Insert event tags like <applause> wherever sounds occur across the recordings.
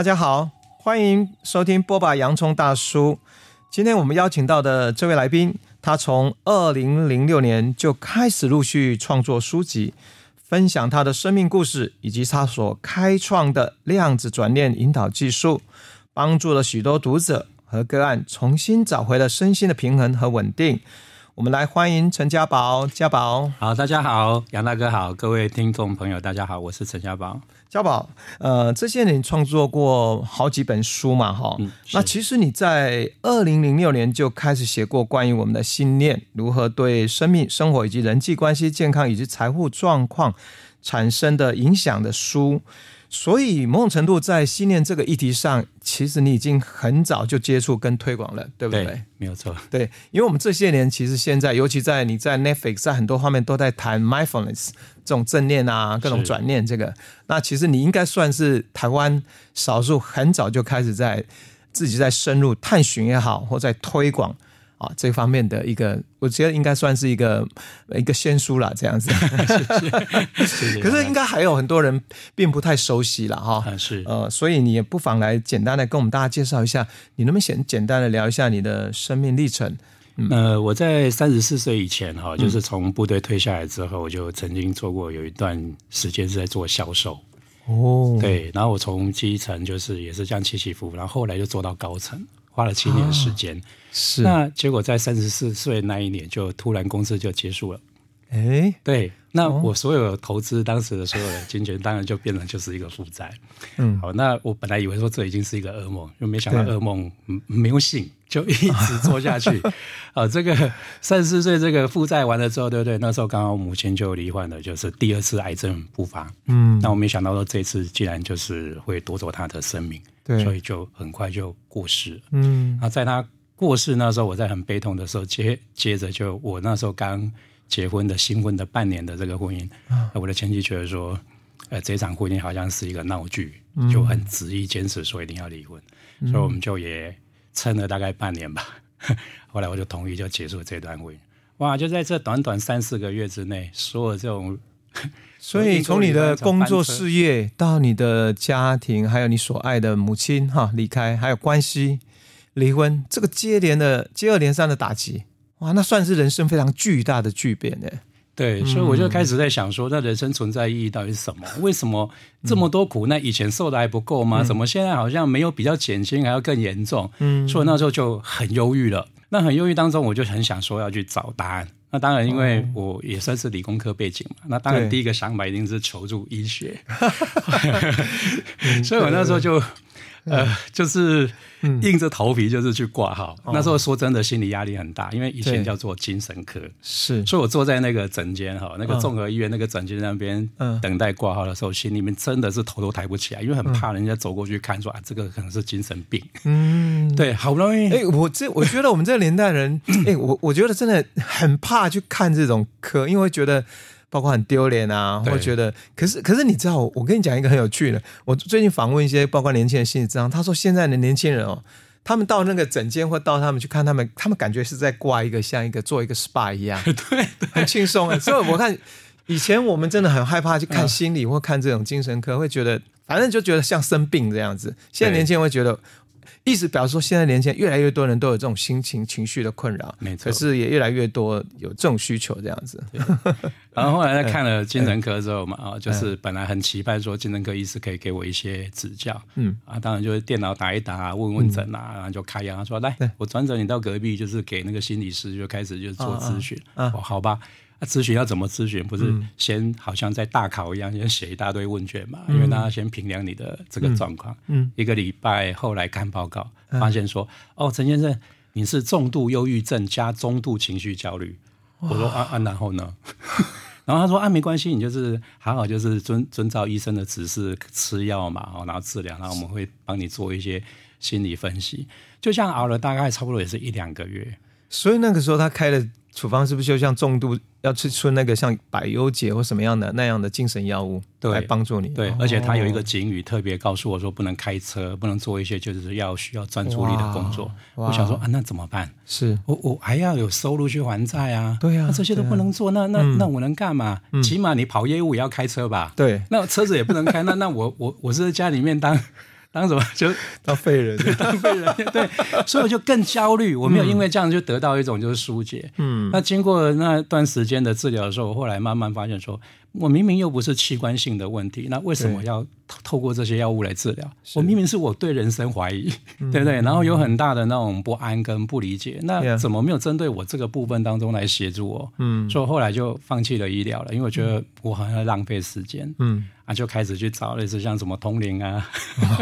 大家好，欢迎收听波霸！洋葱大叔。今天我们邀请到的这位来宾，他从二零零六年就开始陆续创作书籍，分享他的生命故事，以及他所开创的量子转念引导技术，帮助了许多读者和个案重新找回了身心的平衡和稳定。我们来欢迎陈家宝，家宝。好，大家好，杨大哥好，各位听众朋友，大家好，我是陈家宝。家宝，呃，这些年创作过好几本书嘛，哈、嗯。那其实你在二零零六年就开始写过关于我们的信念如何对生命、生活以及人际关系、健康以及财富状况产生的影响的书。所以某种程度在信念这个议题上，其实你已经很早就接触跟推广了，对不对？对，没有错。对，因为我们这些年其实现在，尤其在你在 Netflix 在很多方面都在谈 mindfulness 这种正念啊，各种转念这个。那其实你应该算是台湾少数很早就开始在自己在深入探寻也好，或在推广。啊，这方面的一个，我觉得应该算是一个一个先书了，这样子。<laughs> 可是应该还有很多人并不太熟悉了哈。是。呃，所以你也不妨来简单的跟我们大家介绍一下，你能不能先简单的聊一下你的生命历程？嗯、呃，我在三十四岁以前哈，就是从部队退下来之后，我就曾经做过有一段时间是在做销售。哦。对，然后我从基层就是也是这样起起伏伏，然后后来就做到高层。花了七年时间，啊、是那结果在三十四岁那一年，就突然公司就结束了。哎，对，那我所有投资当时的所有的金钱，当然就变成就是一个负债。嗯，好，那我本来以为说这已经是一个噩梦，又没想到噩梦没有醒，就一直做下去。啊，<laughs> 这个三十四岁这个负债完了之后，对不对？那时候刚好母亲就罹患了，就是第二次癌症复发。嗯，那我没想到说这次竟然就是会夺走他的生命。对，所以就很快就过世了。嗯，那在他过世那时候，我在很悲痛的时候，接接着就我那时候刚结婚的新婚的半年的这个婚姻，啊、我的前妻觉得说，呃，这场婚姻好像是一个闹剧，就很执意坚持说一定要离婚，嗯、所以我们就也撑了大概半年吧。<laughs> 后来我就同意就结束了这段婚姻。哇，就在这短短三四个月之内，所有这种。<laughs> 所以从你的工作事业到你的家庭，还有你所爱的母亲哈离开，还有关系离婚，这个接连的接二连三的打击，哇，那算是人生非常巨大的巨变呢。对，所以我就开始在想说，那人生存在意义到底是什么？为什么这么多苦难以前受的还不够吗？怎么现在好像没有比较减轻，还要更严重？嗯，所以那时候就很忧郁了。那很忧郁当中，我就很想说要去找答案。那当然，因为我也算是理工科背景嘛，那当然第一个想法一定是求助医学 <laughs> <laughs> 所以我那时候就。呃，就是硬着头皮就是去挂号。嗯、那时候说真的，心理压力很大，因为以前叫做精神科，是，所以我坐在那个诊间哈，那个综合医院那个诊间那边等待挂号的时候，心里面真的是头都抬不起来，因为很怕人家走过去看说啊，这个可能是精神病。嗯，对，好不容易，哎、欸，我这我觉得我们这个年代人，<clears throat> 哎、欸，我我觉得真的很怕去看这种科，因为觉得。包括很丢脸啊，或觉得，可是可是你知道，我跟你讲一个很有趣的，我最近访问一些包括年轻人心理咨商，他说现在的年轻人哦，他们到那个诊间或到他们去看他们，他们感觉是在挂一个像一个做一个 SPA 一样，<laughs> 对，很轻松啊。所以我看 <laughs> 以前我们真的很害怕去看心理或看这种精神科，会觉得反正就觉得像生病这样子。现在年轻人会觉得。意思表示说，现在年轻人越来越多人都有这种心情、情绪的困扰，没错。可是也越来越多有这种需求，这样子。<laughs> 然后后来在看了精神科之后嘛，啊，就是本来很期盼说精神科医师可以给我一些指教，嗯啊，当然就是电脑打一打，问问诊啊，然后就开药，说来，我转诊你到隔壁，就是给那个心理师就开始就做咨询，哦，好吧。那咨询要怎么咨询？不是先好像在大考一样，先写一大堆问卷嘛？嗯、因为大家先评量你的这个状况。嗯，嗯一个礼拜后来看报告，发现说，嗯、哦，陈先生，你是重度忧郁症加中度情绪焦虑。我说啊啊，然后呢？<laughs> 然后他说啊，没关系，你就是还好就是遵遵照医生的指示吃药嘛，然后治疗，然后我们会帮你做一些心理分析。就像熬了大概差不多也是一两个月。所以那个时候他开的处方是不是就像重度？要吃出那个像百忧解或什么样的那样的精神药物，来帮助你。对，而且他有一个警语，特别告诉我说，不能开车，不能做一些就是要需要专注力的工作。我想说啊，那怎么办？是我我还要有收入去还债啊。对啊，那这些都不能做，那那那我能干嘛？嗯、起码你跑业务也要开车吧？对，那车子也不能开。那那我我我是在家里面当。当什么就 <laughs> 当废人，当废人。<laughs> 对，所以我就更焦虑。我没有因为这样就得到一种就是疏解。嗯，那经过那段时间的治疗的时候，我后来慢慢发现说。我明明又不是器官性的问题，那为什么要透过这些药物来治疗？我明明是我对人生怀疑，嗯、<laughs> 对不对？然后有很大的那种不安跟不理解，那怎么没有针对我这个部分当中来协助我？嗯，所以后来就放弃了医疗了，因为我觉得我好像在浪费时间。嗯。就开始去找类似像什么通灵啊、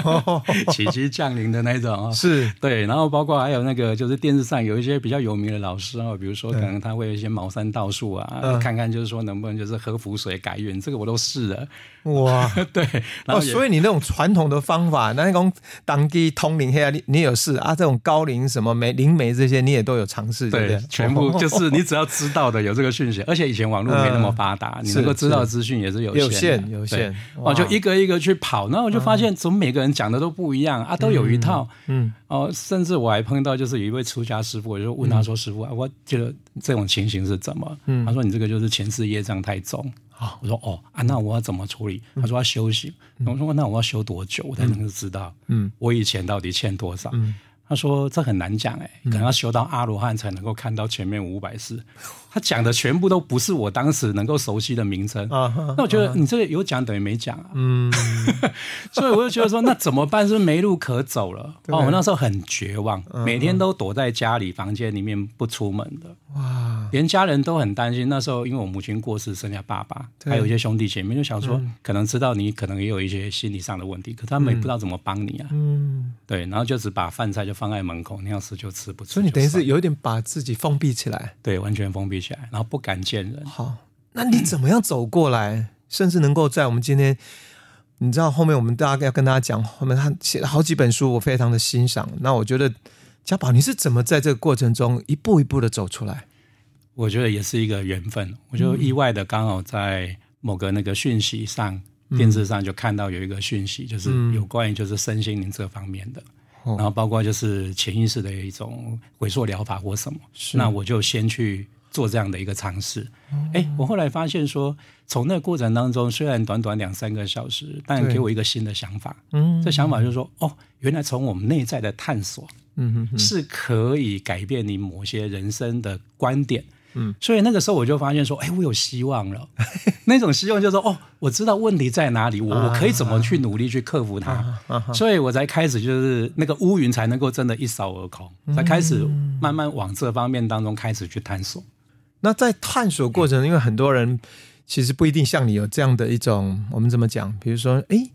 <laughs> 奇迹降临的那种啊，是对，然后包括还有那个就是电视上有一些比较有名的老师啊，比如说可能他会有一些茅山道术啊，嗯、看看就是说能不能就是喝符水改运，这个我都试了。哇，<laughs> 对，然后、哦、所以你那种传统的方法，那种当地通灵黑啊，你你有试啊？这种高灵什么梅灵媒这些，你也都有尝试，对，对全部就是你只要知道的有这个讯息，而且以前网络没那么发达，嗯、你能够知道资讯也是有限，有限，有限。哦，就一个一个去跑，然后我就发现，怎么每个人讲的都不一样啊？都有一套，嗯，哦，甚至我还碰到就是有一位出家师傅，我就问他说：“师傅啊，我觉得这种情形是怎么？”嗯，他说：“你这个就是前世业障太重。”啊，我说：“哦啊，那我要怎么处理？”他说：“要修行。”我说：“那我要修多久我才能够知道？嗯，我以前到底欠多少？”他说：“这很难讲，哎，可能要修到阿罗汉才能够看到前面五百世。<laughs> ”他讲的全部都不是我当时能够熟悉的名称，啊、那我觉得你这个有讲等于没讲啊。嗯，<laughs> 所以我就觉得说，那怎么办？是不是没路可走了。对哦，我那时候很绝望，每天都躲在家里房间里面不出门的。哇，连家人都很担心。那时候因为我母亲过世，剩下爸爸，对还有一些兄弟姐妹，就想说，嗯、可能知道你可能也有一些心理上的问题，可他们也不知道怎么帮你啊。嗯，对，然后就只把饭菜就放在门口，你要吃就吃，不吃。所以你等于是有一点把自己封闭起来。对，完全封闭。起来，然后不敢见人。好，那你怎么样走过来，甚至能够在我们今天，你知道后面我们大家要跟大家讲，后面他写了好几本书，我非常的欣赏。那我觉得家宝，你是怎么在这个过程中一步一步的走出来？我觉得也是一个缘分。我就意外的刚好在某个那个讯息上，嗯、电视上就看到有一个讯息，就是有关于就是身心灵这方面的，嗯、然后包括就是潜意识的一种回溯疗法或什么。是那我就先去。做这样的一个尝试，哎、欸，我后来发现说，从那个过程当中，虽然短短两三个小时，但给我一个新的想法。嗯，这想法就是说，哦，原来从我们内在的探索，嗯是可以改变你某些人生的观点。嗯，所以那个时候我就发现说，哎、欸，我有希望了。<laughs> 那种希望就是说，哦，我知道问题在哪里，我我可以怎么去努力去克服它。啊啊啊、所以我才开始就是那个乌云才能够真的一扫而空，才开始慢慢往这方面当中开始去探索。那在探索过程，因为很多人其实不一定像你有这样的一种，我们怎么讲？比如说，哎，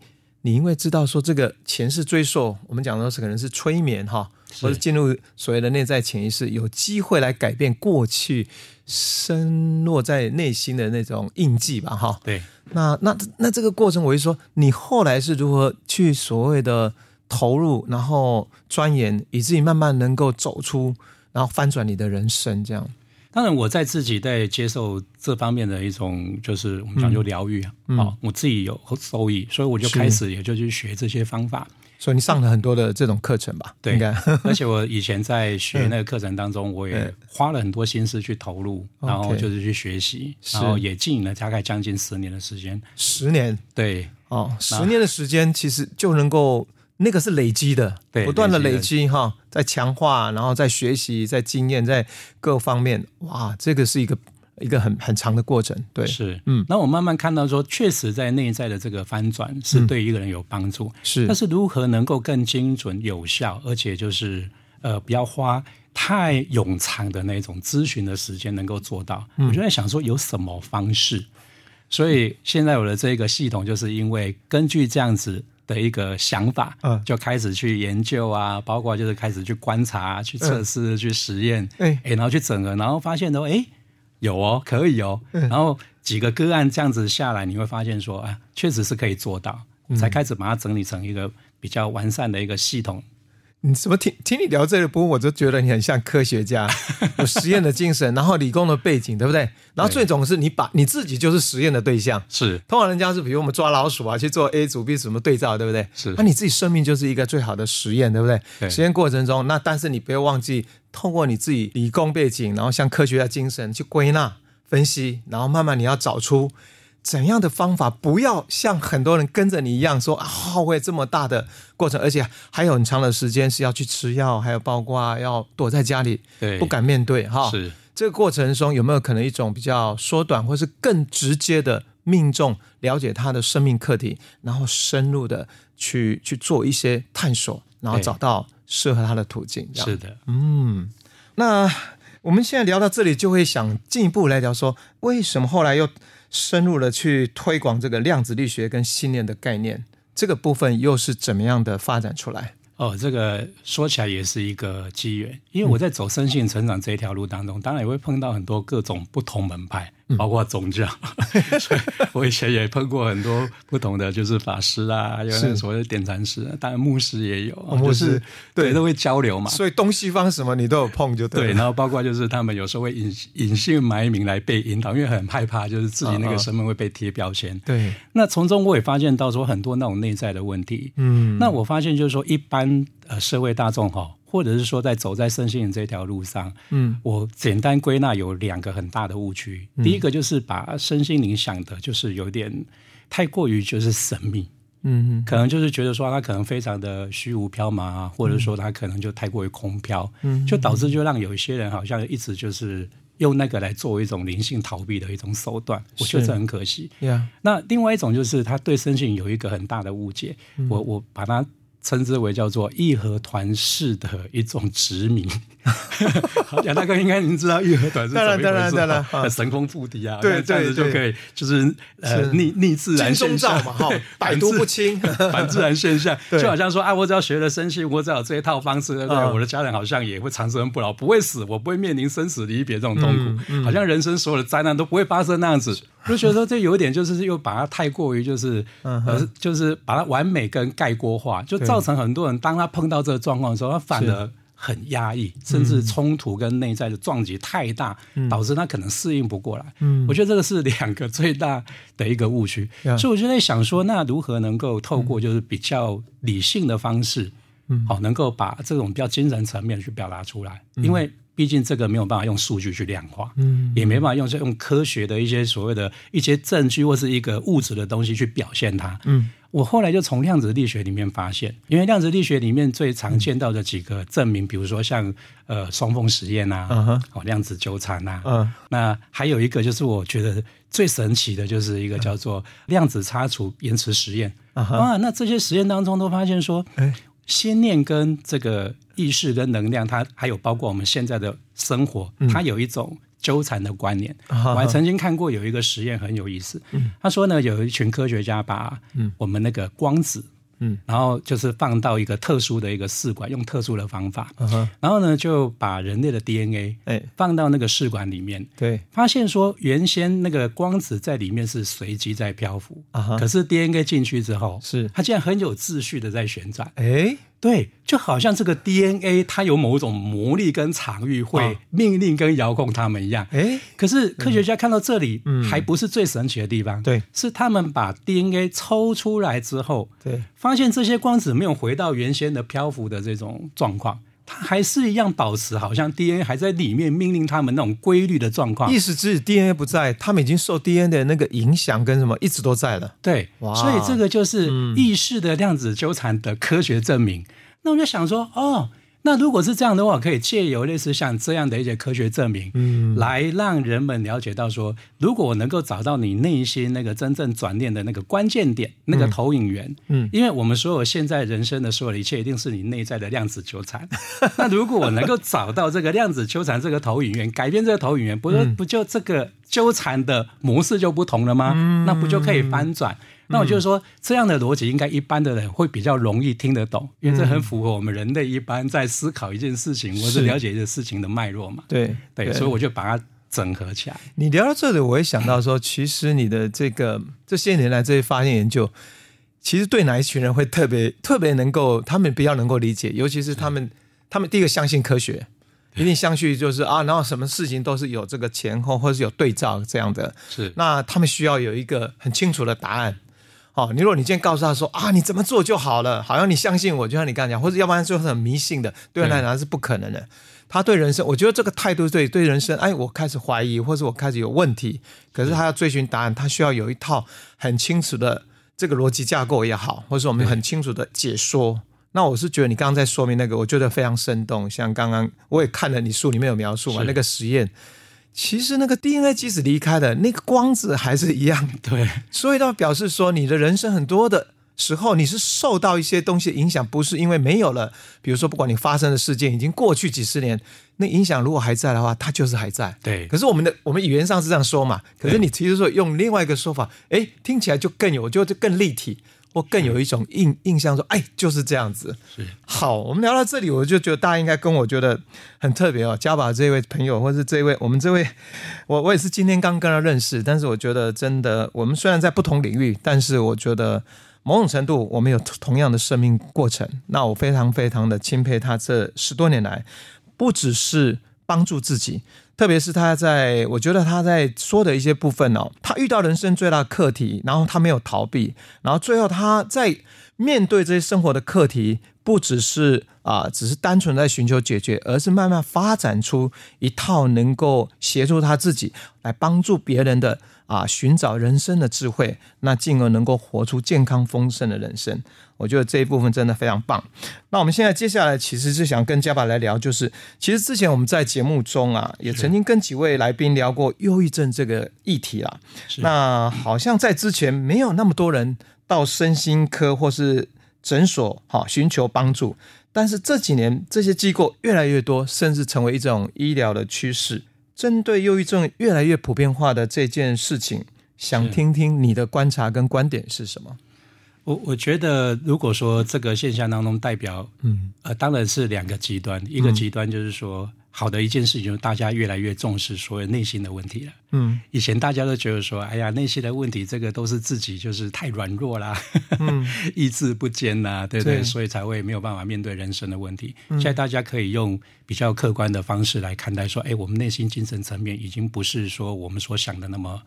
你因为知道说这个前世追溯，我们讲的是可能是催眠哈，或者进入所谓的内在潜意识，有机会来改变过去深落在内心的那种印记吧？哈，对。那那那这个过程，我就说，你后来是如何去所谓的投入，然后钻研，以至于慢慢能够走出，然后翻转你的人生，这样。当然，我在自己在接受这方面的一种，就是我们讲究疗愈啊，我自己有收益，所以我就开始也就去学这些方法。所以你上了很多的这种课程吧？对，<laughs> 而且我以前在学那个课程当中，我也花了很多心思去投入，嗯、然后就是去学习，然后也经营了大概将近十年的时间。十年？对，哦，十年的时间其实就能够。那个是累积的，不断的。累积哈，在强化，然后在学习，在经验，在各方面，哇，这个是一个一个很很长的过程，对，是，嗯，那我慢慢看到说，确实在内在的这个翻转是对一个人有帮助，嗯、是，但是如何能够更精准、有效，而且就是呃，不要花太冗长的那种咨询的时间，能够做到，嗯、我就在想说有什么方式，所以现在有了这个系统，就是因为根据这样子。的一个想法，嗯，就开始去研究啊，包括就是开始去观察、去测试、去实验，哎，然后去整合，然后发现说，哎，有哦，可以哦，然后几个个案这样子下来，你会发现说，啊，确实是可以做到，才开始把它整理成一个比较完善的一个系统。你怎么听听你聊这个部分，我就觉得你很像科学家，<laughs> 有实验的精神，然后理工的背景，对不对？然后最总是你把你自己就是实验的对象，是。通常人家是比如我们抓老鼠啊，去做 A 组 B 组什么对照，对不对？是。那你自己生命就是一个最好的实验，对不对？对。实验过程中，那但是你不要忘记，透过你自己理工背景，然后像科学家精神去归纳分析，然后慢慢你要找出怎样的方法，不要像很多人跟着你一样说啊，耗费这么大的过程，而且还有很长的时间是要去吃药，还有包括要躲在家里，对，不敢面对哈。是这个过程中有没有可能一种比较缩短，或是更直接的命中了解他的生命课题，然后深入的去去做一些探索，然后找到适合他的途径？是的，嗯，那。我们现在聊到这里，就会想进一步来聊说，为什么后来又深入的去推广这个量子力学跟信念的概念？这个部分又是怎么样的发展出来？哦，这个说起来也是一个机缘，因为我在走生性成长这一条路当中，当然也会碰到很多各种不同门派。包括宗教，嗯、<laughs> 所以我以前也碰过很多不同的，就是法师啊，有那所谓的点禅师，当然牧师也有，牧师、就是、对，对都会交流嘛。所以东西方什么你都有碰就对。对，然后包括就是他们有时候会隐隐姓埋名来被引导，因为很害怕就是自己那个身份会被贴标签。对、哦哦，那从中我也发现到说很多那种内在的问题。嗯，那我发现就是说一般呃社会大众哈。或者是说，在走在身心灵这条路上，嗯，我简单归纳有两个很大的误区。嗯、第一个就是把身心灵想的，就是有点太过于就是神秘，嗯，可能就是觉得说它可能非常的虚无缥缈啊，或者说它可能就太过于空飘，嗯，就导致就让有一些人好像一直就是用那个来作为一种灵性逃避的一种手段，我觉得这很可惜。那另外一种就是他对身心有一个很大的误解，嗯、我我把它。称之为叫做义和团式的一种殖民。好，杨大哥应该您知道义和团是怎么一回事？当然当然当然，神功附体啊，对，这样子就可以就是呃逆逆自然现象嘛，哈，百毒不侵，<laughs> 反自然现象，<laughs> 就好像说啊，我只要学了身心，我只要有这一套方式，对，我的家人好像也会长生不老，不会死，我不会面临生死离别这种痛苦，好像人生所有的灾难都不会发生那样子。就觉得说这有一点就是又把它太过于就是呃就是把它完美跟概括化，就造成很多人当他碰到这个状况的时候，他反而。很压抑，甚至冲突跟内在的撞击太大，嗯、导致他可能适应不过来。嗯，我觉得这个是两个最大的一个误区。嗯、所以我就在想说，那如何能够透过就是比较理性的方式，嗯，好，能够把这种比较精神层面去表达出来，嗯、因为。毕竟这个没有办法用数据去量化，嗯，也没办法用用科学的一些所谓的一些证据或是一个物质的东西去表现它，嗯，我后来就从量子力学里面发现，因为量子力学里面最常见到的几个证明，比如说像呃双缝实验呐，哦、uh-huh. 量子纠缠呐，嗯，那还有一个就是我觉得最神奇的就是一个叫做量子差除延迟实验，uh-huh. 啊，那这些实验当中都发现说，哎。心念跟这个意识跟能量，它还有包括我们现在的生活，它有一种纠缠的观念。嗯、我还曾经看过有一个实验很有意思，嗯、他说呢，有一群科学家把我们那个光子。嗯，然后就是放到一个特殊的一个试管，用特殊的方法，嗯、然后呢就把人类的 DNA 哎。放到那个试管里面，对，发现说原先那个光子在里面是随机在漂浮，啊、可是 DNA 进去之后，是。它竟然很有秩序的在旋转，哎。对，就好像这个 DNA 它有某种魔力跟场域，会命令跟遥控他们一样。哎，可是科学家看到这里，还不是最神奇的地方。对，是他们把 DNA 抽出来之后，对，发现这些光子没有回到原先的漂浮的这种状况。它还是一样保持，好像 DNA 还在里面命令他们那种规律的状况。意思是 DNA 不在，他们已经受 DNA 的那个影响跟什么一直都在了。对，所以这个就是意识的量子纠缠的科学证明。嗯、那我就想说，哦。那如果是这样的话，可以借由类似像这样的一些科学证明，嗯，来让人们了解到说，如果我能够找到你内心那个真正转念的那个关键点，那个投影源，嗯，因为我们所有现在人生的所有的一切，一定是你内在的量子纠缠。<laughs> 那如果我能够找到这个量子纠缠这个投影源，改变这个投影源，不是不就这个纠缠的模式就不同了吗？嗯，那不就可以翻转？那我就是说，这样的逻辑应该一般的人会比较容易听得懂，因为这很符合我们人类一般在思考一件事情或是了解一件事情的脉络嘛。对对，所以我就把它整合起来。你聊到这里，我会想到说，其实你的这个这些年来这些发现研究，其实对哪一群人会特别特别能够，他们比较能够理解，尤其是他们，他们第一个相信科学，一定相信就是啊，然后什么事情都是有这个前后或是有对照这样的。是，那他们需要有一个很清楚的答案。哦，你如果你今天告诉他说啊，你怎么做就好了，好像你相信我，就像你刚才讲，或者要不然就是很迷信的，对他来讲是不可能的。他对人生，我觉得这个态度对对人生，哎，我开始怀疑，或者我开始有问题，可是他要追寻答案，他需要有一套很清楚的这个逻辑架构也好，或者我们很清楚的解说。那我是觉得你刚刚在说明那个，我觉得非常生动。像刚刚我也看了你书里面有描述嘛，那个实验。其实那个 DNA 即使离开了，那个光子还是一样。<laughs> 对，所以它表示说，你的人生很多的时候，你是受到一些东西的影响，不是因为没有了。比如说，不管你发生的事件已经过去几十年，那影响如果还在的话，它就是还在。对。可是我们的我们语言上是这样说嘛？可是你其实说用另外一个说法，哎，听起来就更有，就就更立体。或更有一种印印象说，哎，就是这样子。是好，我们聊到这里，我就觉得大家应该跟我觉得很特别哦。加宝这位朋友，或是这位我们这位，我我也是今天刚跟他认识，但是我觉得真的，我们虽然在不同领域，但是我觉得某种程度我们有同样的生命过程。那我非常非常的钦佩他这十多年来，不只是帮助自己。特别是他在，我觉得他在说的一些部分哦，他遇到人生最大的课题，然后他没有逃避，然后最后他在面对这些生活的课题，不只是啊、只是单纯在寻求解决，而是慢慢发展出一套能够协助他自己来帮助别人的啊，寻找人生的智慧，那进而能够活出健康丰盛的人生。我觉得这一部分真的非常棒。那我们现在接下来其实是想跟家宝来聊，就是其实之前我们在节目中啊，也曾经跟几位来宾聊过忧郁症这个议题啦。那好像在之前没有那么多人到身心科或是诊所哈寻求帮助，但是这几年这些机构越来越多，甚至成为一种医疗的趋势。针对忧郁症越来越普遍化的这件事情，想听听你的观察跟观点是什么？我我觉得，如果说这个现象当中代表，嗯，呃，当然是两个极端。一个极端就是说，好的一件事情，就是大家越来越重视所有内心的问题了。嗯，以前大家都觉得说，哎呀，内心的问题，这个都是自己就是太软弱啦，嗯，<laughs> 意志不坚呐，对不对？所以才会没有办法面对人生的问题。现在大家可以用比较客观的方式来看待，说，哎，我们内心精神层面已经不是说我们所想的那么。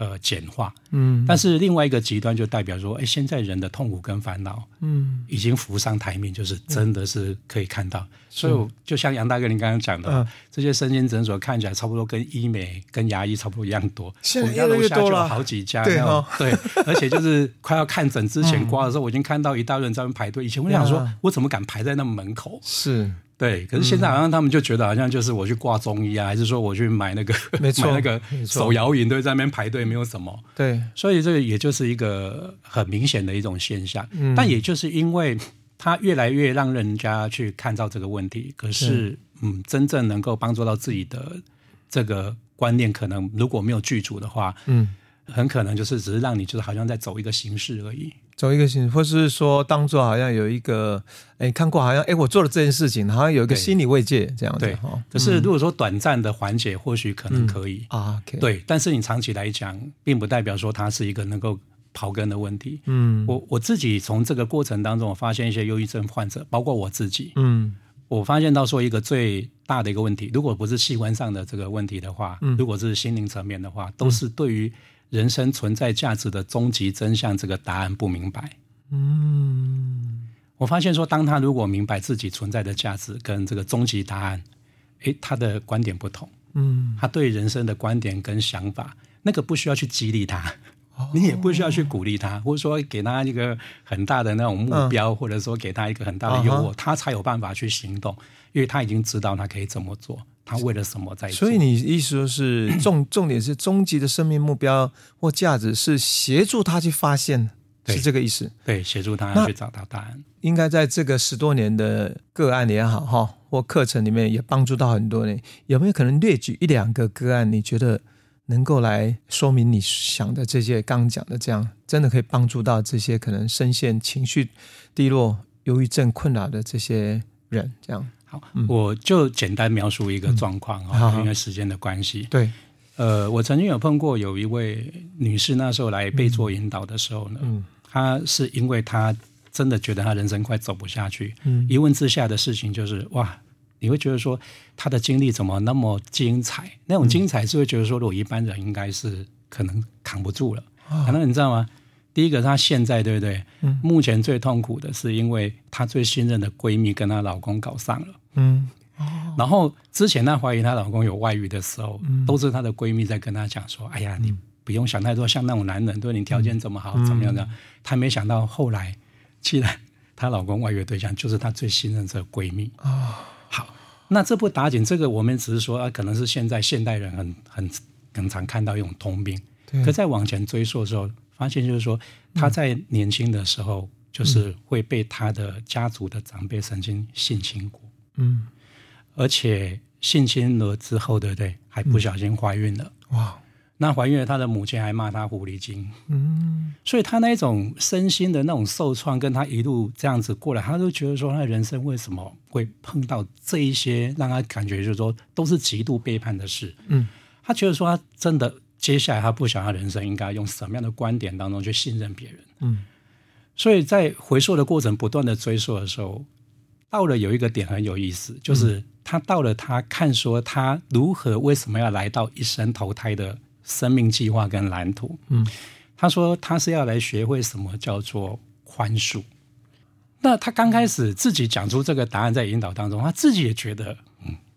呃，简化，嗯，但是另外一个极端就代表说，哎，现在人的痛苦跟烦恼，嗯，已经浮上台面，就是真的是可以看到。嗯、所以，就像杨大哥您刚刚讲的，嗯、这些身心诊所看起来差不多跟医美、跟牙医差不多一样多。现在越来越多了，好几家，对、哦、对，<laughs> 而且就是快要看诊之前刮的时候，嗯、我已经看到一大堆人在那排队。以前我想说，嗯、我怎么敢排在那门口？是。对，可是现在好像他们就觉得好像就是我去挂中医啊，还是说我去买那个没错 <laughs> 买那个手摇饮，都在那边排队，没有什么。对，所以这个也就是一个很明显的一种现象。嗯，但也就是因为它越来越让人家去看到这个问题，可是嗯，真正能够帮助到自己的这个观念，可能如果没有具足的话，嗯，很可能就是只是让你就是好像在走一个形式而已。走一个形式，或是说当做好像有一个，哎，看过好像，哎，我做了这件事情，好像有一个心理慰藉这样子。对，可是如果说短暂的缓解，或许可能可以啊。对，但是你长期来讲，并不代表说它是一个能够刨根的问题。嗯，我我自己从这个过程当中，我发现一些忧郁症患者，包括我自己，嗯，我发现到说一个最大的一个问题，如果不是器官上的这个问题的话，如果是心灵层面的话，都是对于。人生存在价值的终极真相，这个答案不明白。嗯，我发现说，当他如果明白自己存在的价值跟这个终极答案，诶，他的观点不同。嗯，他对人生的观点跟想法，那个不需要去激励他，哦、你也不需要去鼓励他，或者说给他一个很大的那种目标，嗯、或者说给他一个很大的诱惑，他才有办法去行动，因为他已经知道他可以怎么做。他为了什么在做？所以你意思说是重重点是终极的生命目标或价值是协助他去发现，是这个意思？对，协助他去找到答案。应该在这个十多年的个案也好哈，或课程里面也帮助到很多人。有没有可能列举一两个个案？你觉得能够来说明你想的这些？刚讲的这样，真的可以帮助到这些可能深陷情绪低落、忧郁症困扰的这些人？这样。好，我就简单描述一个状况啊，嗯、因为时间的关系。对，呃，我曾经有碰过有一位女士，那时候来被做引导的时候呢，嗯，她是因为她真的觉得她人生快走不下去，嗯，一问之下的事情就是哇，你会觉得说她的经历怎么那么精彩？那种精彩是会觉得说，如果一般人应该是可能扛不住了，可能、哦、你知道吗？第一个，她现在对不对？嗯，目前最痛苦的是，因为她最信任的闺蜜跟她老公搞上了。嗯，哦。然后之前她怀疑她老公有外遇的时候，嗯，都是她的闺蜜在跟她讲说：“哎呀，你不用想太多，像那种男人对你条件这么好，嗯，怎么样的？”她没想到后来，既然她老公外遇的对象就是她最信任的闺蜜啊，哦。好，那这不打紧，这个我们只是说啊，可能是现在现代人很很很常看到一种通病。可再往前追溯的时候，发现就是说，他在年轻的时候，就是会被他的家族的长辈曾经性侵过，嗯，而且性侵了之后，对不对？还不小心怀孕了，哇！那怀孕了，他的母亲还骂他狐狸精，嗯，所以他那种身心的那种受创，跟他一路这样子过来，他都觉得说，他的人生为什么会碰到这一些，让他感觉就是说，都是极度背叛的事，嗯，他觉得说，他真的。接下来他不想他人生应该用什么样的观点当中去信任别人，嗯，所以在回溯的过程不断的追溯的时候，到了有一个点很有意思，就是他到了他看说他如何为什么要来到一生投胎的生命计划跟蓝图，嗯，他说他是要来学会什么叫做宽恕。那他刚开始自己讲出这个答案在引导当中，他自己也觉得。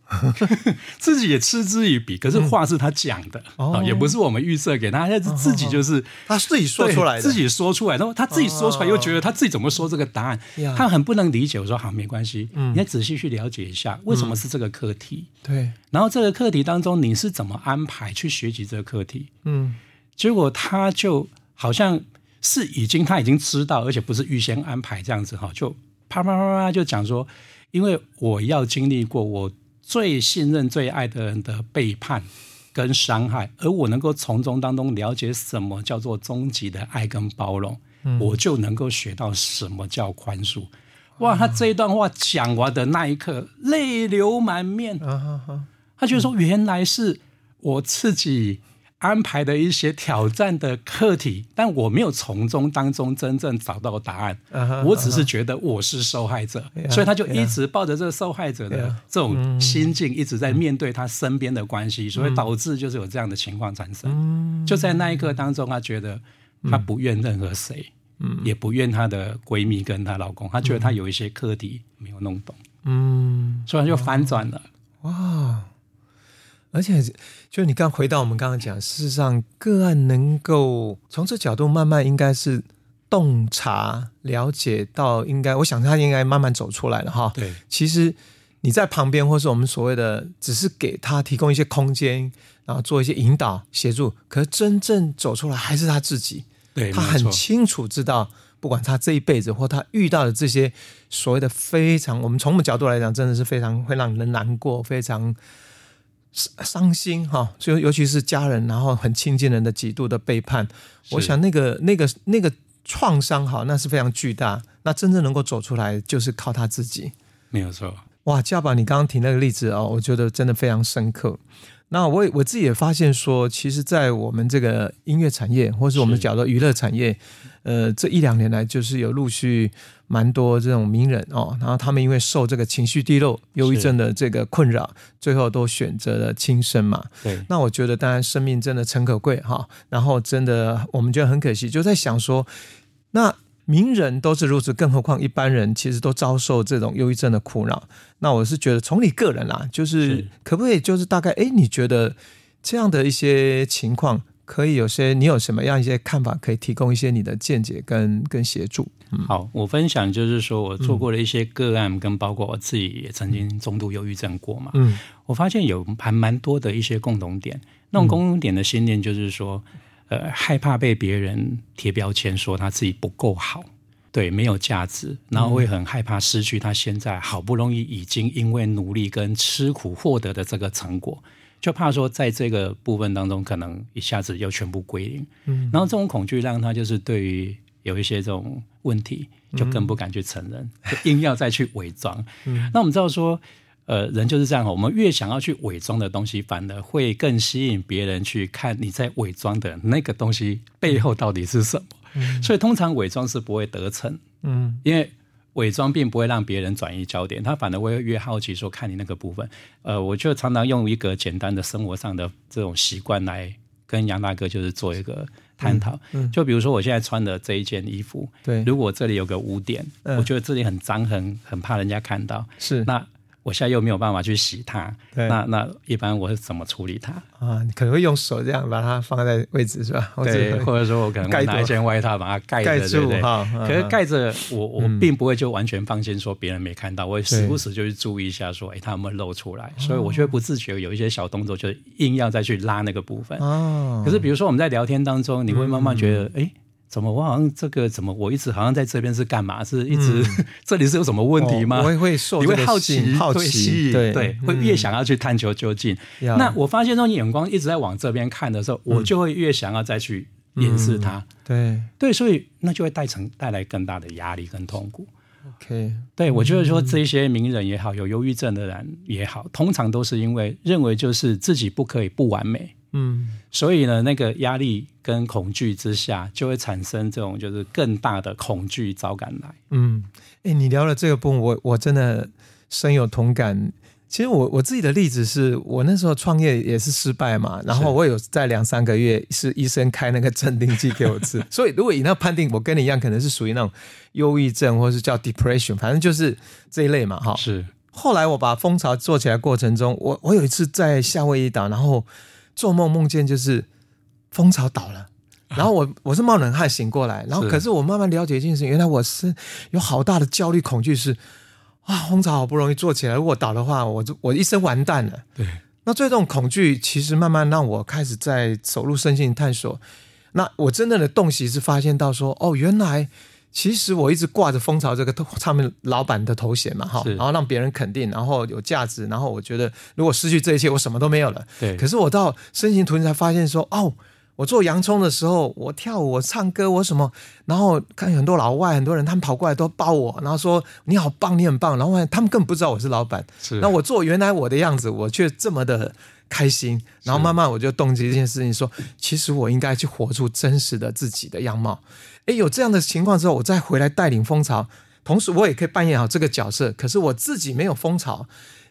<laughs> 自己也嗤之以鼻，可是话是他讲的，嗯哦、也不是我们预设给他，他是自己就是、哦、他自己说出来的，自己说出来，然后他自己说出来又觉得他自己怎么说这个答案，哦、他很不能理解。我说好，没关系，嗯、你要仔细去了解一下为什么是这个课题。对、嗯，然后这个课题当中你是怎么安排去学习这个课题？嗯，结果他就好像是已经他已经知道，而且不是预先安排这样子哈，就啪啪啪啪就讲说，因为我要经历过我。最信任、最爱的人的背叛跟伤害，而我能够从中当中了解什么叫做终极的爱跟包容，嗯、我就能够学到什么叫宽恕。哇！他这一段话讲完的那一刻，泪流满面。啊、他觉得说，原来是我自己。安排的一些挑战的课题，但我没有从中当中真正找到答案。Uh huh, 我只是觉得我是受害者，uh huh, 所以他就一直抱着这个受害者的这种心境，一直在面对他身边的关系，uh 所以导致就是有这样的情况产生。Uh 就在那一刻当中，他觉得他不怨任何谁，uh 也不怨她的闺蜜跟她老公，他觉得他有一些课题没有弄懂，嗯、uh，huh, 所以他就反转了。哇！Uh. 而且，就你刚回到我们刚刚讲，事实上个案能够从这角度慢慢应该是洞察了解到，应该我想他应该慢慢走出来了哈。对，其实你在旁边，或是我们所谓的只是给他提供一些空间，然后做一些引导协助，可是真正走出来还是他自己。对，他很清楚知道，不管他这一辈子或他遇到的这些所谓的非常，我们从我们角度来讲，真的是非常会让人难过，非常。伤心哈，就尤其是家人，然后很亲近人的极度的背叛，我想那个那个那个创伤哈，那是非常巨大。那真正能够走出来，就是靠他自己。没有错。哇，家宝，你刚刚提那个例子哦，我觉得真的非常深刻。那我我自己也发现说，其实，在我们这个音乐产业，或是我们讲的娱乐产业，呃，这一两年来，就是有陆续蛮多这种名人哦，然后他们因为受这个情绪低落、忧郁症的这个困扰，最后都选择了轻生嘛。对，那我觉得，当然，生命真的诚可贵哈。然后，真的，我们觉得很可惜，就在想说，那。名人都是如此，更何况一般人其实都遭受这种忧郁症的苦恼。那我是觉得，从你个人啦，就是可不可以，就是大概，哎，你觉得这样的一些情况，可以有些你有什么样一些看法，可以提供一些你的见解跟跟协助？嗯，好，我分享就是说我做过的一些个案，跟包括我自己也曾经中度忧郁症过嘛。嗯，我发现有还蛮多的一些共同点。那种共同点的信念就是说。呃，害怕被别人贴标签，说他自己不够好，对，没有价值，然后会很害怕失去他现在好不容易已经因为努力跟吃苦获得的这个成果，就怕说在这个部分当中可能一下子又全部归零。嗯，然后这种恐惧让他就是对于有一些这种问题，就更不敢去承认，就硬要再去伪装。嗯，那我们知道说。呃，人就是这样，我们越想要去伪装的东西，反而会更吸引别人去看你在伪装的那个东西背后到底是什么。嗯、所以通常伪装是不会得逞，嗯，因为伪装并不会让别人转移焦点，他反而会越好奇说看你那个部分。呃，我就常常用一个简单的生活上的这种习惯来。跟杨大哥就是做一个探讨。就比如说我现在穿的这一件衣服，对，如果这里有个污点，嗯、我觉得这里很脏，很很怕人家看到。是那。我现在又没有办法去洗它，那那一般我是怎么处理它啊？你可能会用手这样把它放在位置是吧？对，或者 <laughs> 说我可能拿一件外套把它盖住？可是盖着我我并不会就完全放心说别人没看到，嗯、我会时不时就去注意一下说，哎对，它有没有露出来？所以我就会不自觉有一些小动作，就硬要再去拉那个部分。哦。可是比如说我们在聊天当中，你会慢慢觉得，哎、嗯。怎么？我好像这个怎么？我一直好像在这边是干嘛？是一直、嗯、<laughs> 这里是有什么问题吗？我也会受，你会好奇，好奇，对对，会越想要去探求究竟。嗯、那我发现这种眼光一直在往这边看的时候，嗯、我就会越想要再去掩饰它。嗯、对对，所以那就会带成带来更大的压力跟痛苦。OK，对，我觉得说这些名人也好，有忧郁症的人也好，通常都是因为认为就是自己不可以不完美。嗯，所以呢，那个压力跟恐惧之下，就会产生这种就是更大的恐惧早感来。嗯，哎、欸，你聊了这个部分，我我真的深有同感。其实我我自己的例子是我那时候创业也是失败嘛，然后我有在两三个月是医生开那个镇定剂给我吃。<laughs> 所以如果以那判定，我跟你一样，可能是属于那种忧郁症，或是叫 depression，反正就是这一类嘛。哈，是。后来我把蜂巢做起来过程中，我我有一次在夏威夷岛，然后。做梦梦见就是蜂巢倒了，然后我我是冒冷汗醒过来，然后可是我慢慢了解一件事情，原来我是有好大的焦虑恐惧，是啊，蜂巢好不容易做起来，如果倒的话，我就我一生完蛋了。对，那这种恐惧其实慢慢让我开始在走入身心探索。那我真正的洞悉是发现到说，哦，原来。其实我一直挂着蜂巢这个头上面老板的头衔嘛，哈，然后让别人肯定，然后有价值，然后我觉得如果失去这一切，我什么都没有了。对。可是我到身形图才发现说，哦，我做洋葱的时候，我跳舞，我唱歌，我什么，然后看很多老外，很多人他们跑过来都抱我，然后说你好棒，你很棒，然后他们根本不知道我是老板。是。那我做原来我的样子，我却这么的开心，然后慢慢我就动机这件事情说，说其实我应该去活出真实的自己的样貌。诶，有这样的情况之后，我再回来带领蜂巢，同时我也可以扮演好这个角色。可是我自己没有蜂巢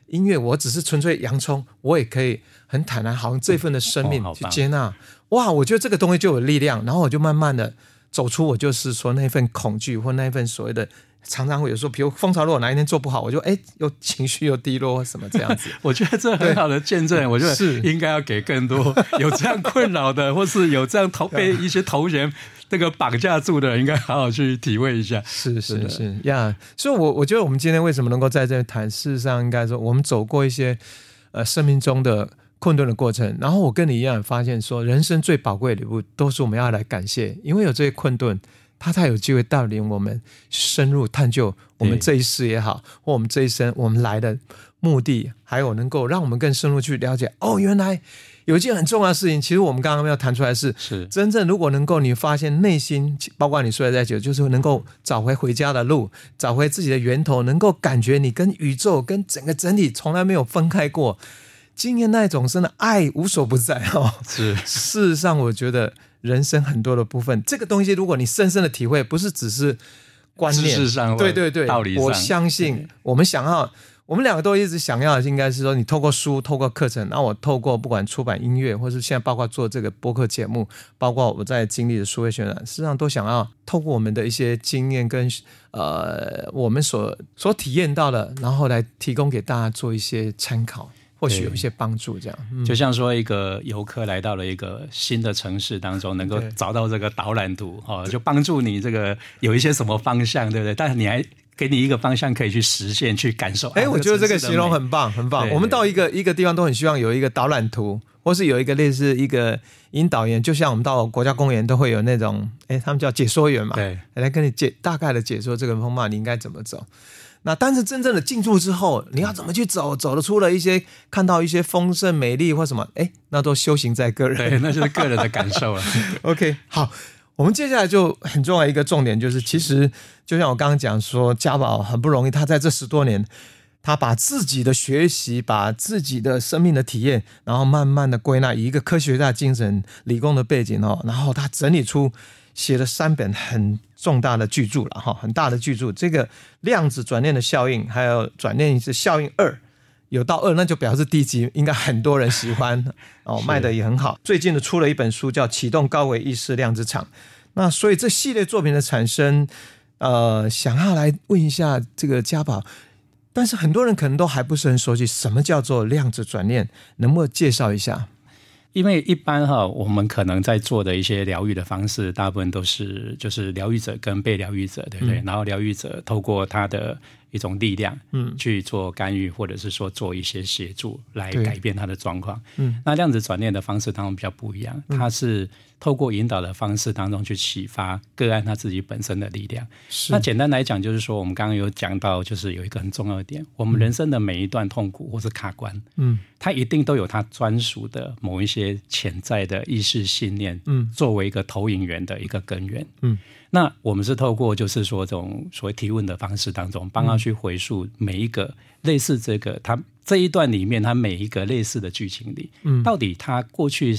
音乐，我只是纯粹洋葱，我也可以很坦然，好像这份的生命去接纳。哦、哇，我觉得这个东西就有力量，然后我就慢慢的走出我就是说那份恐惧或那份所谓的。常常会有说，比如蜂巢如果哪一天做不好，我就哎，又情绪又低落什么这样子。<laughs> 我觉得这很好的见证，我觉得是应该要给更多有这样困扰的，或是有这样头被一些头衔这个绑架住的人，应该好好去体会一下。是是是呀，所以，我我觉得我们今天为什么能够在这里谈，事实上应该说，我们走过一些呃生命中的困顿的过程，然后我跟你一样发现说，人生最宝贵的礼物都是我们要来感谢，因为有这些困顿。他才有机会带领我们深入探究我们这一世也好，或我们这一生我们来的目的，还有能够让我们更深入去了解。哦，原来有一件很重要的事情，其实我们刚刚没有谈出来是，是真正如果能够你发现内心，包括你说的再久，就是能够找回回家的路，找回自己的源头，能够感觉你跟宇宙、跟整个整体从来没有分开过，经验那一种真的爱无所不在哦。是，事实上我觉得。人生很多的部分，这个东西如果你深深的体会，不是只是观念，知识上对对对，道理上，我相信我们想要，我们两个都一直想要的，应该是说，你透过书，透过课程，然后我透过不管出版音乐，或是现在包括做这个播客节目，包括我在经历的数位渲染，实际上都想要透过我们的一些经验跟呃，我们所所体验到的，然后来提供给大家做一些参考。或许有一些帮助，这样、嗯、就像说一个游客来到了一个新的城市当中，能够找到这个导览图，哈，就帮助你这个有一些什么方向，对不对？但是你还给你一个方向可以去实现、去感受。哎、欸，我觉得这个形容很棒，很棒。我们到一个一个地方都很希望有一个导览图，或是有一个类似一个引导员，就像我们到国家公园都会有那种，哎、欸，他们叫解说员嘛，对，来跟你解大概的解说这个风貌，你应该怎么走。那但是真正的进驻之后，你要怎么去走？走得出了一些，看到一些丰盛、美丽或什么？哎，那都修行在个人，对，那就是个人的感受了。<laughs> OK，好，我们接下来就很重要一个重点，就是其实就像我刚刚讲说，家宝很不容易，他在这十多年，他把自己的学习，把自己的生命的体验，然后慢慢的归纳，以一个科学家精神、理工的背景哦，然后他整理出写了三本很。重大的巨著了哈，很大的巨著。这个量子转念的效应，还有转念是效应二，有到二，那就表示第一集应该很多人喜欢哦，<laughs> 卖的也很好。最近的出了一本书叫《启动高维意识量子场》，那所以这系列作品的产生，呃，想要来问一下这个家宝，但是很多人可能都还不是很熟悉什么叫做量子转念，能不能介绍一下？因为一般哈，我们可能在做的一些疗愈的方式，大部分都是就是疗愈者跟被疗愈者，对不对？嗯、然后疗愈者透过他的一种力量，嗯，去做干预，或者是说做一些协助来改变他的状况。嗯，那量子转念的方式当中比较不一样，它是透过引导的方式当中去启发个案他自己本身的力量。是。那简单来讲，就是说我们刚刚有讲到，就是有一个很重要的点，我们人生的每一段痛苦或是卡关，嗯，它一定都有它专属的某一些潜在的意识信念，嗯，作为一个投影源的一个根源，嗯。那我们是透过就是说这种所谓提问的方式当中，帮他去回溯每一个类似这个他这一段里面他每一个类似的剧情里，嗯，到底他过去。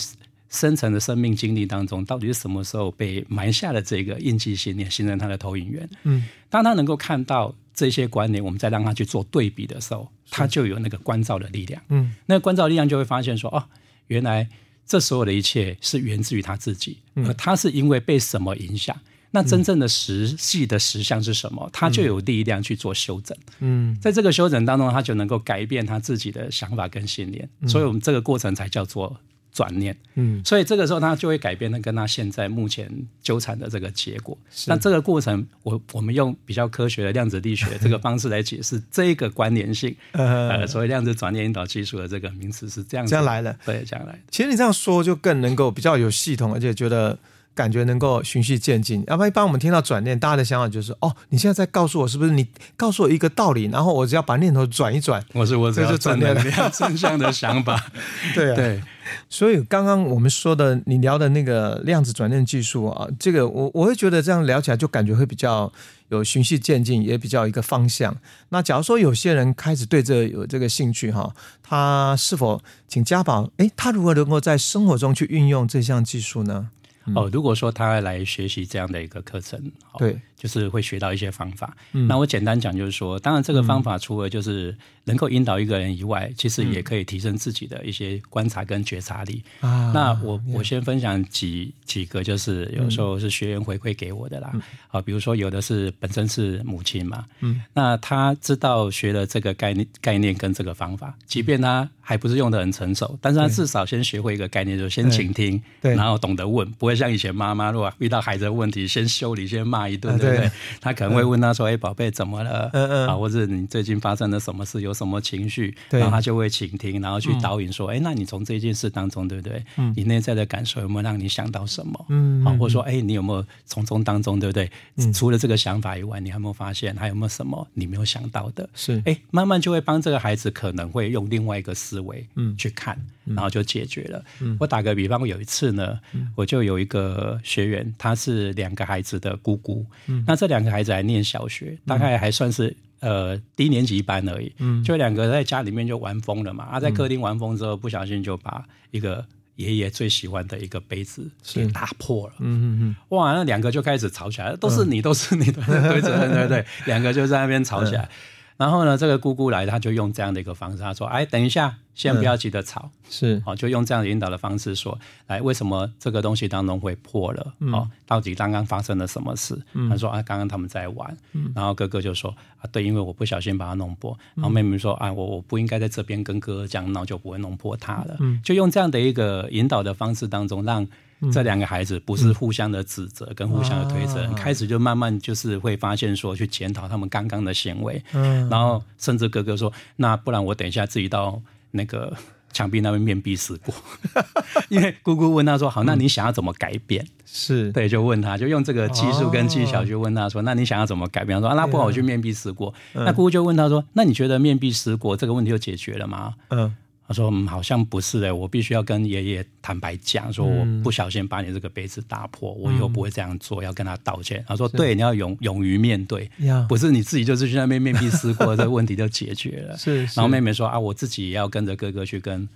深层的生命经历当中，到底是什么时候被埋下了这个印记信念，形成他的投影源？嗯，当他能够看到这些观念，我们再让他去做对比的时候，他就有那个关照的力量。嗯，那个关照力量就会发现说，哦，原来这所有的一切是源自于他自己，而他是因为被什么影响？那真正的实际的实相是什么？他就有力量去做修整。嗯，在这个修整当中，他就能够改变他自己的想法跟信念。所以，我们这个过程才叫做。转念，嗯，所以这个时候他就会改变他跟他现在目前纠缠的这个结果。那这个过程，我我们用比较科学的量子力学 <laughs> 这个方式来解释这个关联性。<laughs> 呃，所谓量子转念引导技术的这个名词是这样这样来的，对，这样来的。其实你这样说就更能够比较有系统，而且觉得。感觉能够循序渐进，要不然一般我们听到转念，大家的想法就是哦，你现在在告诉我是不是？你告诉我一个道理，然后我只要把念头转一转，我是我这就转念了，正向的想法。<laughs> 对啊，对。所以刚刚我们说的，你聊的那个量子转念技术啊，这个我我会觉得这样聊起来就感觉会比较有循序渐进，也比较一个方向。那假如说有些人开始对这有这个兴趣哈，他是否请家宝？诶，他如何能够在生活中去运用这项技术呢？哦，如果说他来学习这样的一个课程，对。就是会学到一些方法。嗯、那我简单讲，就是说，当然这个方法除了就是能够引导一个人以外，嗯、其实也可以提升自己的一些观察跟觉察力。啊、那我我先分享几几个，就是有时候是学员回馈给我的啦。啊、嗯，比如说有的是本身是母亲嘛，嗯，那他知道学了这个概念概念跟这个方法，即便他还不是用的很成熟，但是他至少先学会一个概念，就先倾听，对，然后懂得问，不会像以前妈妈如果遇到孩子的问题，先修理，先骂一顿，对。对，他可能会问他说：“哎、嗯，宝贝，怎么了？嗯嗯，啊，或者你最近发生了什么事？有什么情绪？”，然后他就会倾听，然后去导引说：“哎、嗯，那你从这件事当中，对不对？嗯，你内在的感受有没有让你想到什么？嗯，啊，或者说，哎，你有没有从中当中，对不对？嗯、除了这个想法以外，你还有没有发现还有没有什么你没有想到的？是，哎，慢慢就会帮这个孩子可能会用另外一个思维，嗯，去看。”然后就解决了。嗯、我打个比方，我有一次呢，嗯、我就有一个学员，他是两个孩子的姑姑。嗯、那这两个孩子还念小学，大概还算是呃低年级班而已。嗯、就两个在家里面就玩疯了嘛。啊，在客厅玩疯之后，不小心就把一个爷爷最喜欢的一个杯子给打破了。嗯嗯嗯。哇，那两个就开始吵起来，都是你，都是你的，对对对对，两个就在那边吵起来。嗯然后呢，这个姑姑来，他就用这样的一个方式，他说：“哎，等一下，先不要急着吵，嗯、是，好，就用这样的引导的方式说，来，为什么这个东西当中会破了？嗯、哦，到底刚刚发生了什么事？嗯、他说：啊，刚刚他们在玩，嗯、然后哥哥就说：啊，对，因为我不小心把它弄破。然后妹妹说：啊，我我不应该在这边跟哥哥这样闹，就不会弄破它了。嗯，就用这样的一个引导的方式当中，让。这两个孩子不是互相的指责跟互相的推责，嗯、开始就慢慢就是会发现说，去检讨他们刚刚的行为，嗯、然后甚至哥哥说：“那不然我等一下自己到那个 <laughs> 墙壁那边面壁思过。<laughs> ”因为姑姑问他说：“好，那你想要怎么改变？”是对，就问他就用这个技术跟技巧去问他说：“哦、那你想要怎么改变？”他说：“啊、那不然我去面壁思过。嗯”那姑姑就问他说：“那你觉得面壁思过这个问题就解决了吗？”嗯。他说：“嗯，好像不是的，我必须要跟爷爷坦白讲，说我不小心把你这个杯子打破，嗯、我以后不会这样做，要跟他道歉。”他说：“对，你要勇勇于面对，要不是你自己就是去那边面壁思过，<laughs> 这个问题就解决了。”是，是。然后妹妹说：“啊，我自己也要跟着哥哥去跟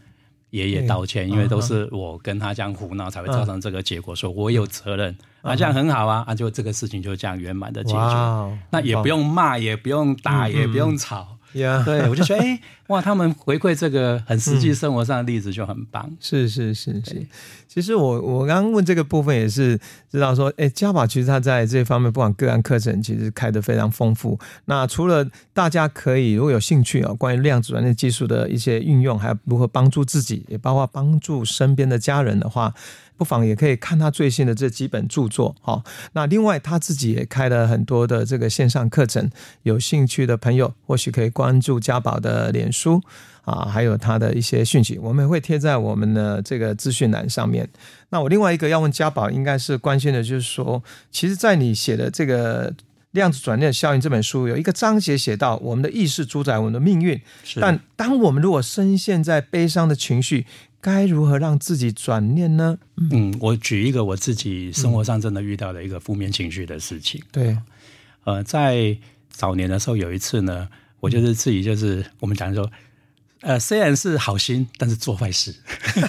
爷爷道歉，因为都是我跟他这样胡闹才会造成这个结果，说我有责任。啊，这样很好啊，啊，就这个事情就这样圆满的解决。哇那也不用骂，也不用打，嗯、也不用吵。” Yeah. 对，我就觉得，哎、欸，哇，他们回馈这个很实际生活上的例子就很棒。<laughs> 嗯、是是是是，其实我我刚刚问这个部分也是知道说，哎、欸，家宝其实他在这方面不管个案课程，其实开得非常丰富。那除了大家可以如果有兴趣啊，关于量子软件技术的一些运用，还有如何帮助自己，也包括帮助身边的家人的话。不妨也可以看他最新的这几本著作，好。那另外他自己也开了很多的这个线上课程，有兴趣的朋友或许可以关注家宝的脸书啊，还有他的一些讯息，我们也会贴在我们的这个资讯栏上面。那我另外一个要问家宝，应该是关心的就是说，其实，在你写的这个《量子转念效应》这本书，有一个章节写到，我们的意识主宰我们的命运，但当我们如果深陷在悲伤的情绪，该如何让自己转念呢？嗯，我举一个我自己生活上真的遇到的一个负面情绪的事情。对，呃，在早年的时候有一次呢，我就是自己就是我们讲说。呃，虽然是好心，但是做坏事，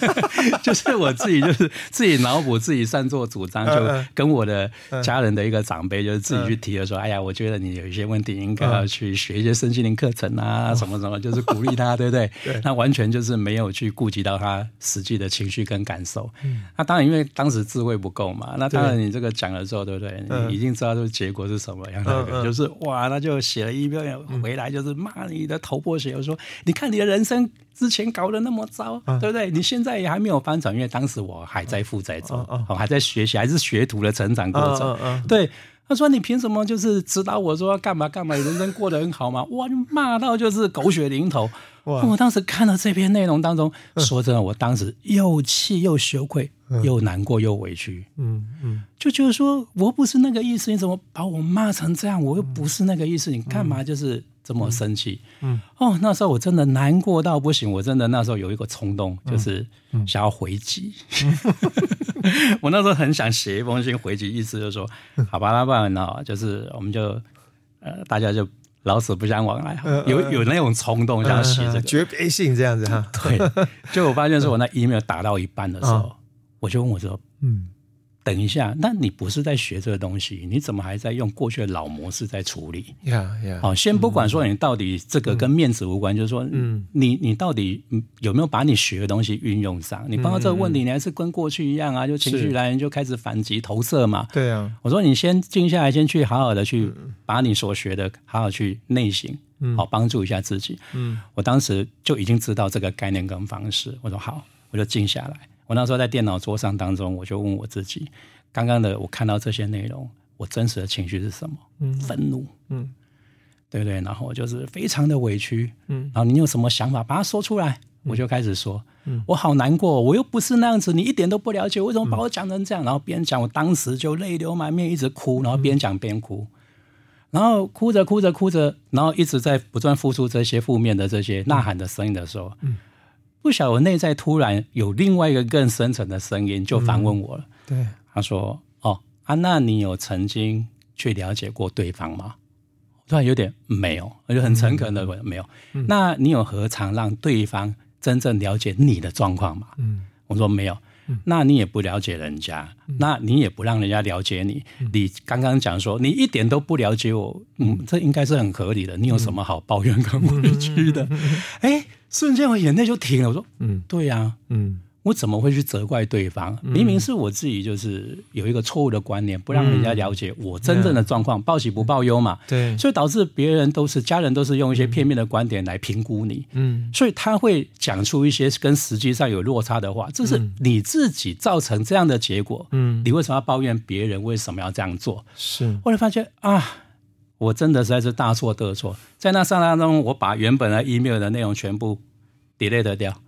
<laughs> 就是我自己，就是自己脑补，自己擅作主张，就跟我的家人的一个长辈，就是自己去提了说，哎呀，我觉得你有一些问题，应该要去学一些身心灵课程啊，什么什么，就是鼓励他，对不对？那完全就是没有去顾及到他实际的情绪跟感受。那当然，因为当时智慧不够嘛，那当然你这个讲了之后，对不对？你已经知道这个结果是什么样的，就是哇，那就写了一篇回来，就是骂你的头破血流，说你看你的人。人生之前搞得那么糟，啊、对不对？你现在也还没有翻转，因为当时我还在负债中，啊啊、还在学习，还是学徒的成长过程。对，他说：“你凭什么就是指导我说要干嘛干嘛？人生过得很好吗？”哇，就骂到就是狗血淋头。哇！我当时看到这篇内容当中，啊、说真的，我当时又气又羞愧，啊、又难过又委屈。嗯嗯，嗯就觉得说我不是那个意思，你怎么把我骂成这样？我又不是那个意思，你干嘛就是？这么生气，嗯，嗯哦，那时候我真的难过到不行，我真的那时候有一个冲动，就是想要回击。嗯、<laughs> 我那时候很想写一封信回击，意思就是说，好吧，那不然呢，就是我们就呃，大家就老死不相往来，有有那种冲动，想要写这个绝别信这样子哈。对，就我发现是我那 email 打到一半的时候，哦、我就问我说，嗯。等一下，那你不是在学这个东西？你怎么还在用过去的老模式在处理？呀呀！好，先不管说你到底这个跟面子无关，嗯、就是说，嗯，你你到底有没有把你学的东西运用上？你碰到这个问题，你还是跟过去一样啊？就情绪来源就开始反击投射嘛？对啊。我说你先静下来，先去好好的去把你所学的好好去内省，好帮助一下自己。嗯，我当时就已经知道这个概念跟方式。我说好，我就静下来。我那时候在电脑桌上当中，我就问我自己：刚刚的我看到这些内容，我真实的情绪是什么？嗯，愤怒，嗯，对不对？然后我就是非常的委屈，嗯，然后你有什么想法，把它说出来。我就开始说，嗯，我好难过，我又不是那样子，你一点都不了解，为什么把我讲成这样？然后边讲，我当时就泪流满面，一直哭，然后边讲边哭，然后哭着哭着哭着，然后一直在不断付出这些负面的这些呐喊的声音的时候，嗯。不晓得我内在突然有另外一个更深层的声音，就反问我了。嗯、对，他说：“哦，啊，那你有曾经去了解过对方吗？”突然有点没有，我就很诚恳的问：“没有。嗯”那你有何尝让对方真正了解你的状况吗？嗯，我说没有。那你也不了解人家，嗯、那你也不让人家了解你。嗯、你刚刚讲说你一点都不了解我，嗯，这应该是很合理的。你有什么好抱怨跟委屈的？哎、嗯，<laughs> 瞬间我眼泪就停了。我说，嗯，对呀、啊，嗯。我怎么会去责怪对方？明明是我自己，就是有一个错误的观念，不让人家了解我真正的状况，报喜不报忧嘛。对，所以导致别人都是家人，都是用一些片面的观点来评估你。嗯，所以他会讲出一些跟实际上有落差的话，这是你自己造成这样的结果。嗯，你为什么要抱怨别人为什么要这样做？是，后来发现啊，我真的实在是大错特错。在那刹那当中，我把原本的 email 的内容全部 delete 掉。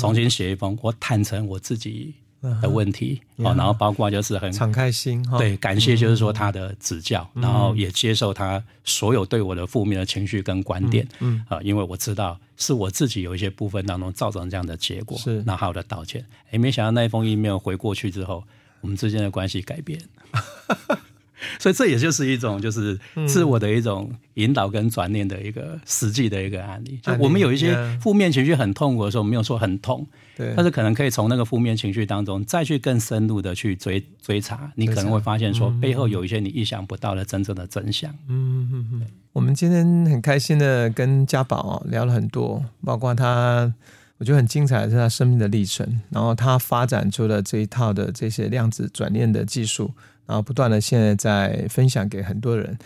重新写一封，我坦诚我自己的问题，哦、uh，huh. 然后包括就是很敞开心，对，感谢就是说他的指教，嗯、然后也接受他所有对我的负面的情绪跟观点，嗯啊，因为我知道是我自己有一些部分当中造成这样的结果，是，那好好的道歉，哎，没想到那一封 email 回过去之后，我们之间的关系改变。<laughs> 所以这也就是一种，就是自我的一种引导跟转念的一个实际的一个案例。就我们有一些负面情绪很痛苦的时候，没有说很痛，对，但是可能可以从那个负面情绪当中再去更深入的去追追查，你可能会发现说背后有一些你意想不到的真正的真相。嗯嗯嗯。我们今天很开心的跟家宝聊了很多，包括他我觉得很精彩的是他生命的历程，然后他发展出了这一套的这些量子转念的技术，然后不断的现在在分享给很多人。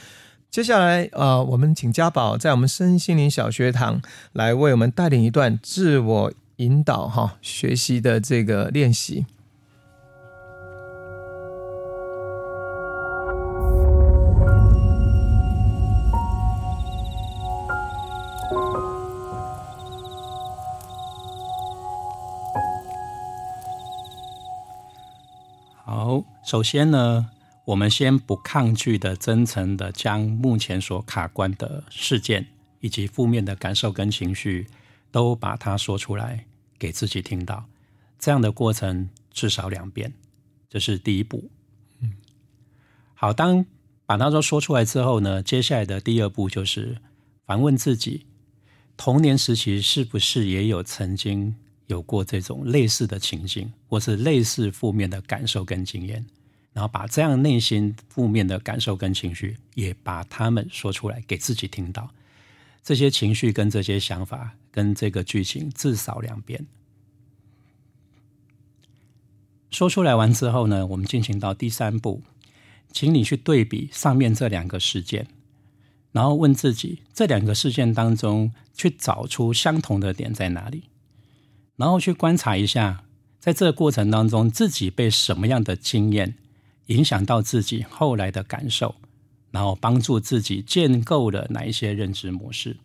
接下来呃，我们请家宝在我们身心灵小学堂来为我们带领一段自我引导哈学习的这个练习。好首先呢，我们先不抗拒的、真诚的将目前所卡关的事件以及负面的感受跟情绪，都把它说出来给自己听到。这样的过程至少两遍，这是第一步。嗯，好，当把它都说出来之后呢，接下来的第二步就是反问自己：童年时期是不是也有曾经有过这种类似的情境，或是类似负面的感受跟经验？然后把这样内心负面的感受跟情绪，也把他们说出来给自己听到。这些情绪跟这些想法跟这个剧情至少两遍。说出来完之后呢，我们进行到第三步，请你去对比上面这两个事件，然后问自己这两个事件当中去找出相同的点在哪里，然后去观察一下，在这个过程当中自己被什么样的经验。影响到自己后来的感受，然后帮助自己建构了哪一些认知模式，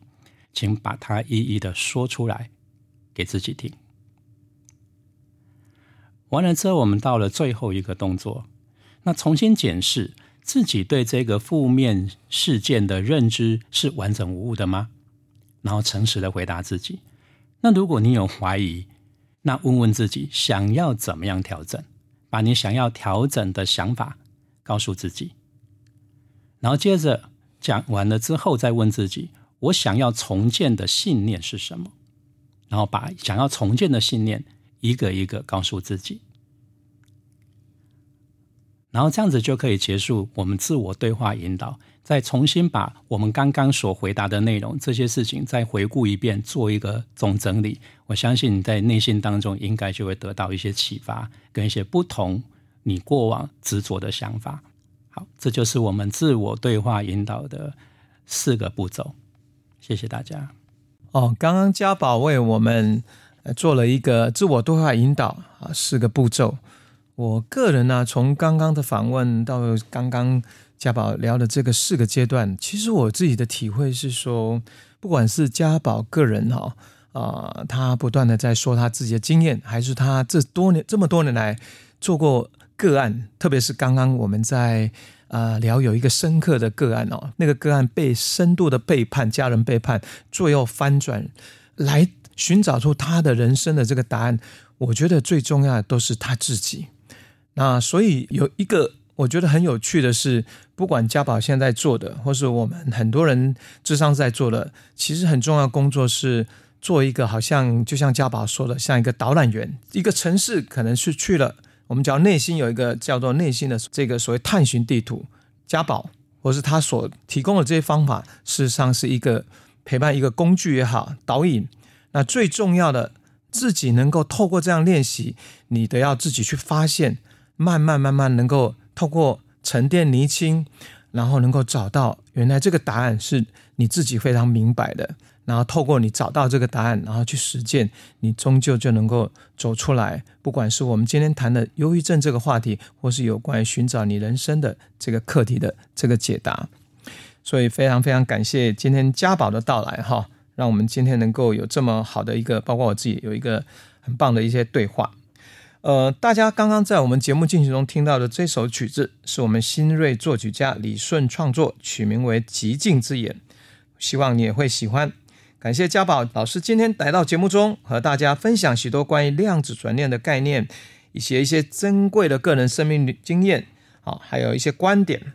请把它一一的说出来给自己听。完了之后，我们到了最后一个动作，那重新检视自己对这个负面事件的认知是完整无误的吗？然后诚实的回答自己。那如果你有怀疑，那问问自己想要怎么样调整。把你想要调整的想法告诉自己，然后接着讲完了之后，再问自己：我想要重建的信念是什么？然后把想要重建的信念一个一个告诉自己，然后这样子就可以结束我们自我对话引导。再重新把我们刚刚所回答的内容，这些事情再回顾一遍，做一个总整理。我相信你在内心当中应该就会得到一些启发，跟一些不同你过往执着的想法。好，这就是我们自我对话引导的四个步骤。谢谢大家。哦，刚刚家宝为我们做了一个自我对话引导啊，四个步骤。我个人呢、从刚刚的访问到刚刚。家宝聊的这个四个阶段，其实我自己的体会是说，不管是家宝个人哈啊、他不断的在说他自己的经验，还是他这多年这么多年来做过个案，特别是刚刚我们在啊、聊有一个深刻的个案哦，那个个案被深度的背叛，家人背叛，最后翻转来寻找出他的人生的这个答案，我觉得最重要的都是他自己。那所以有一个。我觉得很有趣的是，不管家宝现在做的，或是我们很多人智商在做的，其实很重要的工作是做一个，好像就像家宝说的，像一个导览员，一个城市可能是去了，我们只要内心有一个叫做内心的这个所谓探寻地图，家宝或是他所提供的这些方法，事实上是一个陪伴一个工具也好，导引。那最重要的，自己能够透过这样练习，你得要自己去发现，慢慢慢慢能够。透过沉淀厘清，然后能够找到原来这个答案是你自己非常明白的，然后透过你找到这个答案，然后去实践，你终究就能够走出来。不管是我们今天谈的忧郁症这个话题，或是有关于寻找你人生的这个课题的这个解答，所以非常非常感谢今天家宝的到来哈，让我们今天能够有这么好的一个，包括我自己有一个很棒的一些对话。呃，大家刚刚在我们节目进行中听到的这首曲子，是我们新锐作曲家李顺创作，取名为《寂静之眼》，希望你也会喜欢。感谢。嘉宝老师今天来到节目中，和大家分享许多关于量子转念的概念，以及一些珍贵的个人生命经验，好，还有一些观点。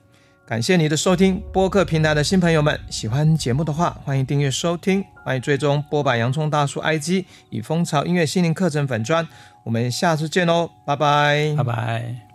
感谢你的收听，播客平台的新朋友们，喜欢节目的话，欢迎订阅收听，欢迎追踪剥吧洋葱大叔 IG 与蜂巢音乐心灵课程粉专，我们下次见喽，拜拜，拜拜。